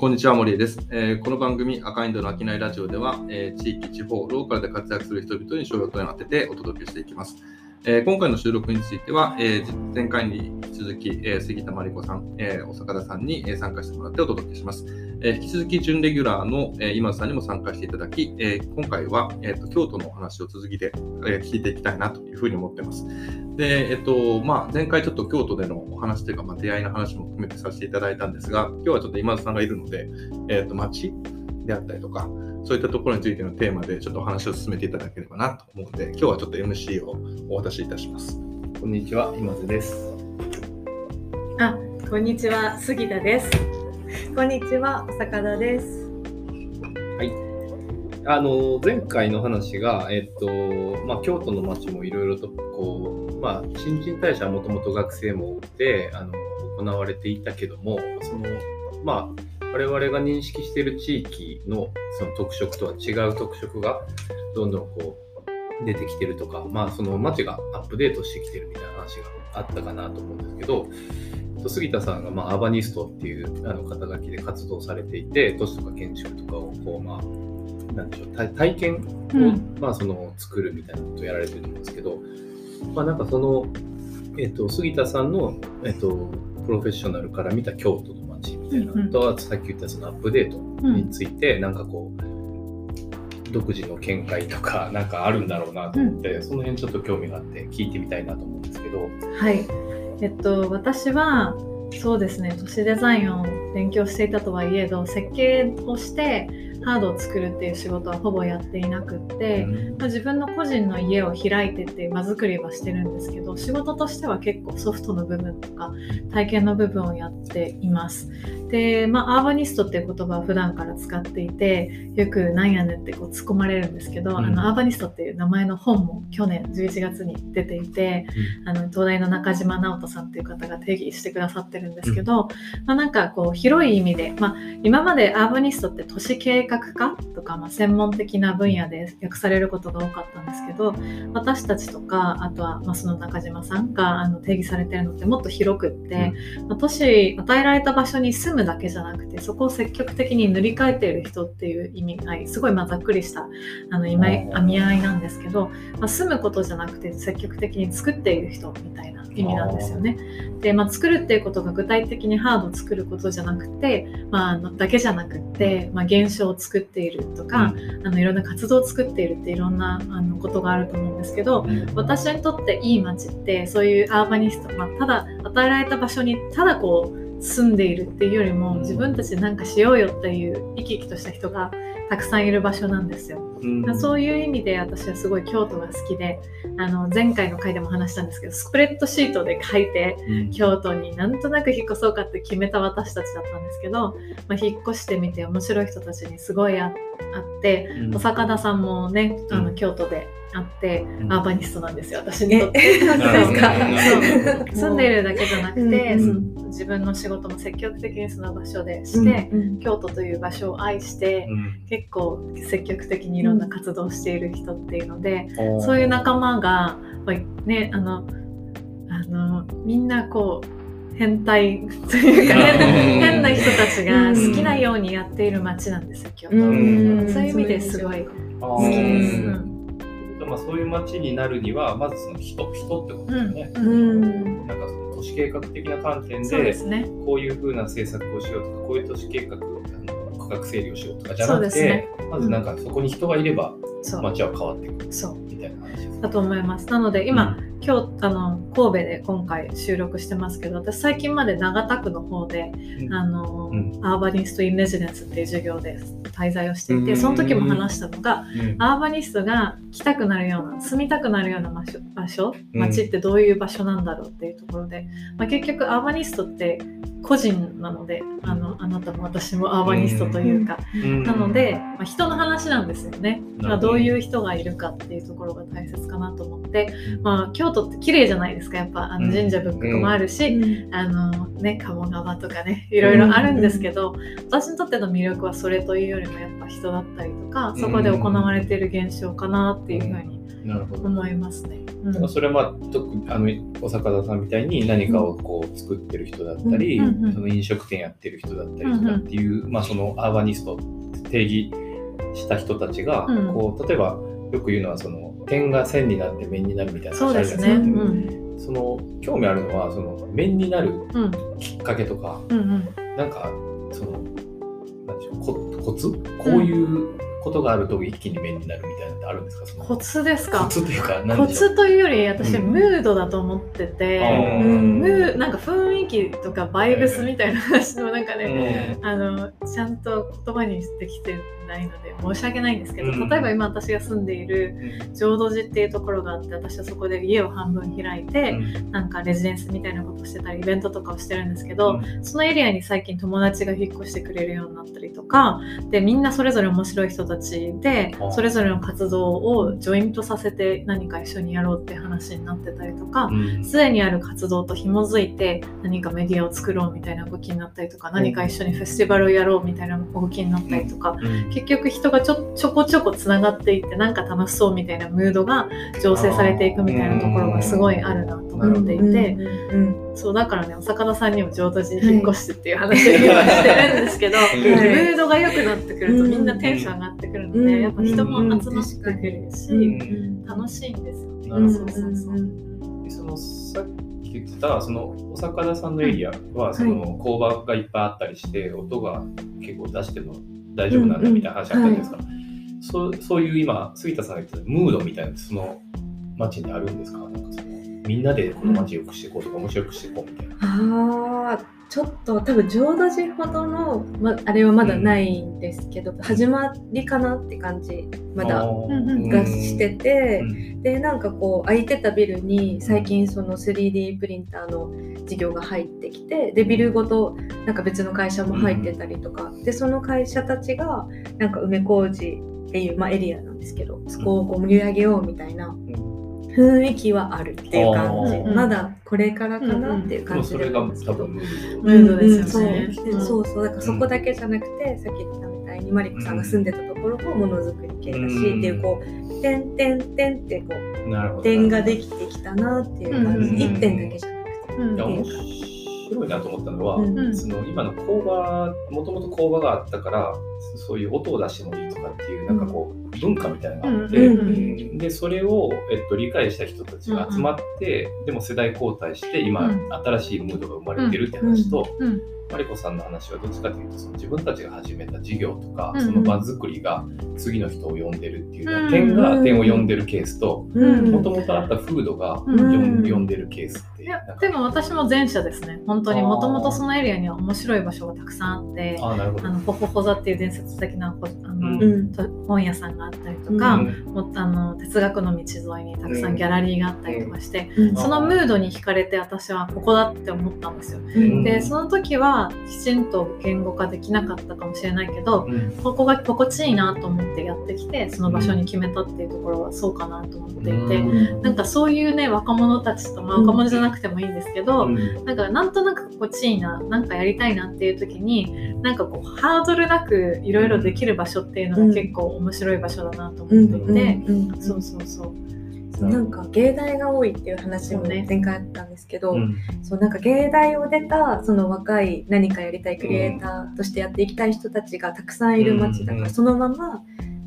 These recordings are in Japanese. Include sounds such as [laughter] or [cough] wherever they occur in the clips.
こんにちは、森江です。えーこの番組、赤インドの商いラジオでは、えー地域、地方、ローカルで活躍する人々に商用となっててお届けしていきます。えー今回の収録については、えー前回に引き続き、えー杉田真理子さん、えー小坂田さんに、え参加してもらってお届けします。えー引き続き、準レギュラーの、えー今田さんにも参加していただき、えー今回は、えーと京都のお話を続きで、えー聞いていきたいなというふうに思ってます。で、えっと、まあ、前回ちょっと京都でのお話というか、まあ、出会いの話も含めてさせていただいたんですが、今日はちょっと今田さんがいるので、えっと、街であったりとか、そういったところについてのテーマでちょっとお話を進めていただければなと思うので、今日はちょっと MC をお渡しいたします。こんにちは、今津です。あ、こんにちは、杉田です。こんにちは、お坂田です。あの前回の話が、えっとまあ、京都の街もいろいろとこう、まあ、新陳代謝はもともと学生も多くてあの行われていたけどもその、まあ、我々が認識している地域のその特色とは違う特色がどんどんこう出てきてるとか、まあ、その街がアップデートしてきてるみたいな話があったかなと思うんですけど、と杉田さんが、まあ、アーバニストっていうあの肩書きで活動されていて都市とか建築とかをこう、まあ、なんでしょう体体験を、うん。まあ、その作るみたいなことをやられてるんですけど、まあ、なんかその、えっと杉田さんの、えっとプロフェッショナルから見た京都の街みたいなのと、あとさっき言ったそのアップデートについて、なんかこう独自の見解とか [laughs] なんかあるんだろうなと思って、その辺ちょっと興味があって聞いてみたいなと思うんですけど。はい。えっと、私は、そうですね、都市デザインを勉強していたとはいえど、設計をしてハードを作るっていう仕事はほぼやっていなくって、まあ、自分の個人の家を開いてって場作りはしてるんですけど仕事としては結構ソフトの部分とか体験の部分をやっていますでまあアーバニストっていう言葉を普段から使っていてよく「なんやねん」ってこう突っ込まれるんですけど、うん。あのアーバニストっていう名前の本も去年11月に出ていて、あの東大の中島直人さんっていう方が定義してくださってるんですけど、まあ、なんかこう広い意味で、まあ、今までアーバニストって都市計画家とか、まあ、専門的な分野で訳されることが多かったんですけど私たちとかあとはまあその中島さんがあの定義されてるのってもっと広くって、まあ都市与えられた場所に住むだけじゃなくてそこを積極的に塗り替えている人っていう意味合いすごいまあざっくりしたあの意味合いなんですけど、まあ、住むことじゃなくて積極的に作っている人みたいな意味なんですよね。で、まあ、作るっていうことが具体的にハードを作ることじゃなくて、まあだけじゃなくて、まあ、現象を作っているとか、あのいろんな活動を作っているっていろんなあのことがあると思うんですけど、私にとっていい街ってそういうアーバニスト、まあ、ただ与えられた場所にただこう住んでいるっていうよりも自分たちで何かしようよっていう生き生きとした人がたくさんいる場所なんですよ。うん。そういう意味で私はすごい京都が好きであの前回の回でも話したんですけどスプレッドシートで書いてうん。京都になんとなく引っ越そうかって決めた私たちだったんですけど、まあ、引っ越してみて面白い人たちにすごいああってうん。お坂田さんもねあのうん。京都で会って、うん。アーバニストなんですよ私にとって。え、本当ですかそう。住んでいるだけじゃなくて、うんそ自分の仕事も積極的にその場所でして、うん京都という場所を愛して、うん。結構積極的にいろんな活動をしている人っていうので、うん。そういう仲間が、まあね、あのあのみんなこう変態というか変変な人たちが好きなようにやっている街なんですよ京都、うん。そういう意味ですごいあ好きです。まあ、そういう街になるにはまずその人人ってことですね、うん。なんかその都市計画的な観点でですね。こういう風な政策をしようとかこういう都市計画あの区画整理をしようとかじゃなくて、ね。まずなんかそこに人がいれば街は変わってくるそうみたいな話です。だと思います。なので今、今日あの神戸で今回収録してますけど私最近まで長田区の方で、うん。あのうん。アーバニスト・イン・レジデンスっていう授業で滞在をしていて、うん。その時も話したのが、うん。アーバニストが来たくなるような住みたくなるような場所場所うん。街ってどういう場所なんだろうっていうところで、まあ、結局アーバニストって個人なのであのあなたも私もアーバニストというか、うん。なので、まあ、人の話なんですよね、まあ、どういう人がいるかっていうところが大切かなと思って、まあ、京都って綺麗じゃないですか。やっぱあの神社仏閣もあるし、あのね鴨川とかねいろいろあるんですけど、私にとっての魅力はそれというよりもやっぱ人だったりとかそこで行われている現象かなっていうふうに。思いますね。うん。だからそれはまあ特にあのお坂田さんみたいに何かをこう作ってる人だったり、うん。うん。うん。その飲食店やってる人だったりとかっていう、まあそのアーバニストって定義した人たちが、うん。こう例えばよく言うのはその点が線になって面になるみたいなそうですね。話あるじゃうないですか。んその興味あるのはその面になるうんきっかけとか、うんうんなんかそのなんでしょうココツ？こういうことがあると一気に面になるみたいなのってあるんですか？そのコツですコか。ツというかコ何でしょう？ツというより私、うん。ムードだと思ってて、あームーなんか雰囲気とかバイブスみたいな話のなんかね、うん。あのちゃんと言葉にできてないので申し訳ないんですけど、うん。例えば今私が住んでいる浄土寺っていうところがあって私はそこで家を半分開いて、なんかレジデンスみたいなことをしてたりイベントとかをしてるんですけど、そのエリアに最近友達が引っ越してくれるようになったりとかでみんなそれぞれ面白い人たちであそれぞれの活動をジョイントさせて何か一緒にやろうって話になってたりとかうん。すでにある活動と紐づいて何かメディアを作ろうみたいな動きになったりとか何か一緒にフェスティバルをやろうみたいな動きになったりとかうん。結局人がちょちょこちょこつながっていってなんか楽しそうみたいなムードが醸成されていくみたいなところがすごいあるなと思っていて。うんそうだからねお魚さんにも浄土寺に引っ越してっていう話を今してるんですけど、[laughs] はい。ムードが良くなってくるとみんなテンション上がってくるので、うん。やっぱ人も集まってくるし、うん。楽しいんですよね。そうそうそう。でそのさっき言ってたそのお魚さんのエリアはその工場がいっぱいあったりして音が結構出しても大丈夫なんだみたいな話あったじゃないですか、そうそういう今杉田さんが言ってたムードみたいなのってその街にあるんですか？なんかそのみんなでこの街良くしていこうとか面白くしていこうみたいな。ああちょっと多分浄土寺ほどの、ま、あれはまだないんですけど、始まりかなって感じまだがしてて、うん。でなんかこう空いてたビルに最近その 3D プリンターの事業が入ってきてでビルごとなんか別の会社も入ってたりとか、でその会社たちがなんか梅小路っていう、まあ、エリアなんですけどそこをこう盛り上げようみたいな雰囲気はあるっていう感じまだこれからかなっていうで感じもそれが多分。ムード。ですよね。うんそうでそうそうだからそこだけじゃなくて、さっき言ったみたいにマリコさんが住んでたところもものづくり系だし、うんっていうこう点点点ってこう。点ができてきたなっていう感じ、うん一点だけじゃなくて。うん白いなと思ったのは、うんうんその今の工場もともと工場があったからそういう音を出してもいいとかっていうなんかこう文化みたいなのがあって、うんうんでそれを、えっと、理解した人たちが集まって、でも世代交代して今、うん。新しいムードが生まれてるって話と、うん。マリコさんの話はどっちかというとその自分たちが始めた事業とか、うん。その場作りが次の人を呼んでるっていううん。点が点を呼んでるケースとうん。もともとあった風土がうん。呼ん,、でるケースっていやでも私も前者ですね。本当にもともとそのエリアには面白い場所がたくさんあってあのホホホザっていう伝説的なうん。本屋さんがあったりとか、うん。もっとあの哲学の道沿いにたくさんギャラリーがあったりとかして、うん。そのムードに惹かれて私はここだって思ったんですよ。うん。でその時はきちんと言語化できなかったかもしれないけどうん。ここが心地いいなと思ってやってきてその場所に決めたっていうところはそうかなと思っていて、うん。なんかそういうね若者たちと、まあ、若者じゃなくてもいいんですけど、うん。なんかなんとなく心地いいななんかやりたいなっていう時になんかこうハードルなくいろいろできる場所っていうのが結構面白い場所だなと思っていて、そうそうそう。なんか芸大が多いっていう話もね。前回あったんですけど、うん。そうなんか芸大を出たその若い何かやりたいクリエイターとしてやっていきたい人たちがたくさんいる街だから、うんそのまま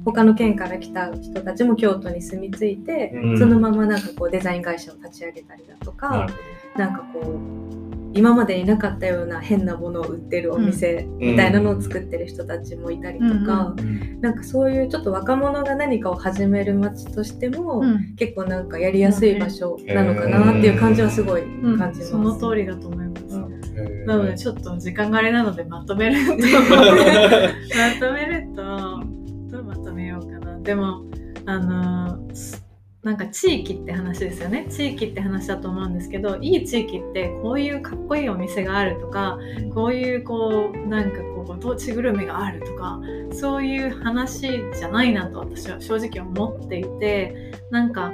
他の県から来た人たちも京都に住み着いて、うん。そのままなんかこうデザイン会社を立ち上げたりだとか、なんかこう今までになかったような変なものを売ってるお店みたいなのを作ってる人たちもいたりとか、うん。なんかそういうちょっと若者が何かを始める街としても、うん。結構なんかやりやすい場所なのかなっていう感じはすごいうん感じます。その通りだと思います。なのでちょっと時間があれなのでまとめると [laughs] まとめるとどうまとめようかな。でもあのなんか地域って話ですよね。地域って話だと思うんですけどいい地域ってこういうかっこいいお店があるとかこういうこうなんかこうご当地グルメがあるとかそういう話じゃないなと私は正直思っていてなんか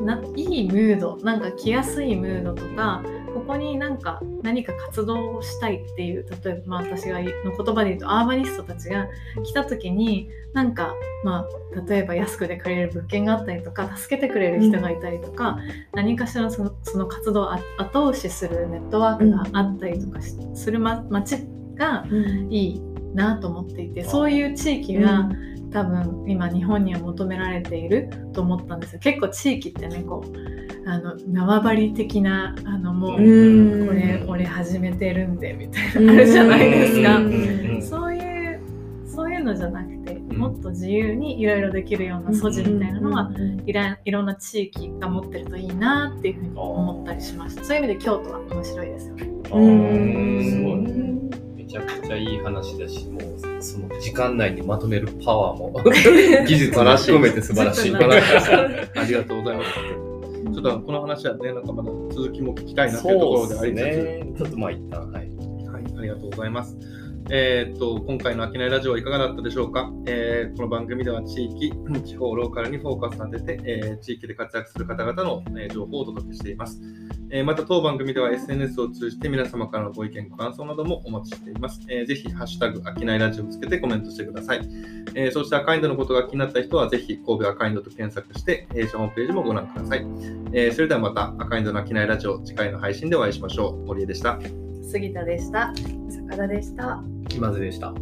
ないいムードなんか来やすいムードとかここになんか何か活動をしたいっていう例えばまあ私がの言葉で言うとアーバニストたちが来た時になんかまあ例えば安くで借りれる物件があったりとか助けてくれる人がいたりとか、何かしらそのその活動を後押しするネットワークがあったりとかしする、ま、街がいいなと思っていてそういう地域が、多分今日本には求められていると思ったんですよ。結構地域ってねこうあの縄張り的なあのもう、うん。これ俺始めてるんでみたいなあるじゃないですか、うん。そういうそういうのじゃなくてん。もっと自由にいろいろできるような素地みたいなのはうんいらいろんな地域が持ってるといいなっていうふうに思ったりしました。そういう意味で京都は面白いですよね。めちゃくちゃいい話だし、もうその時間内にまとめるパワーも [laughs] 技術も含めて素晴らしい。素晴らしいありがとうございます。ちょっとこの話はね、なんかまだ続きも聞きたいなというところでありつつ、ね。ちょっとまあ一旦、はい。はい、ありがとうございます。えーっと今回の商いラジオはいかがだったでしょうか、えーこの番組では地域、地方、ローカルにフォーカスを当て、えー地域で活躍する方々の、え情報をお届けしています。えまた当番組では SNS を通じて皆様からのご意見、ご感想などもお待ちしています。えーぜひ、ハッシュタグ、商いラジオをつけてコメントしてください。えーそしてアカインドのことが気になった人は、ぜひ神戸アカインドと検索して、弊社ホームページもご覧ください。えーそれではまた、アカインドの商いラジオ、次回の配信でお会いしましょう。森江でした。杉田でした岡田でした。気まずでした。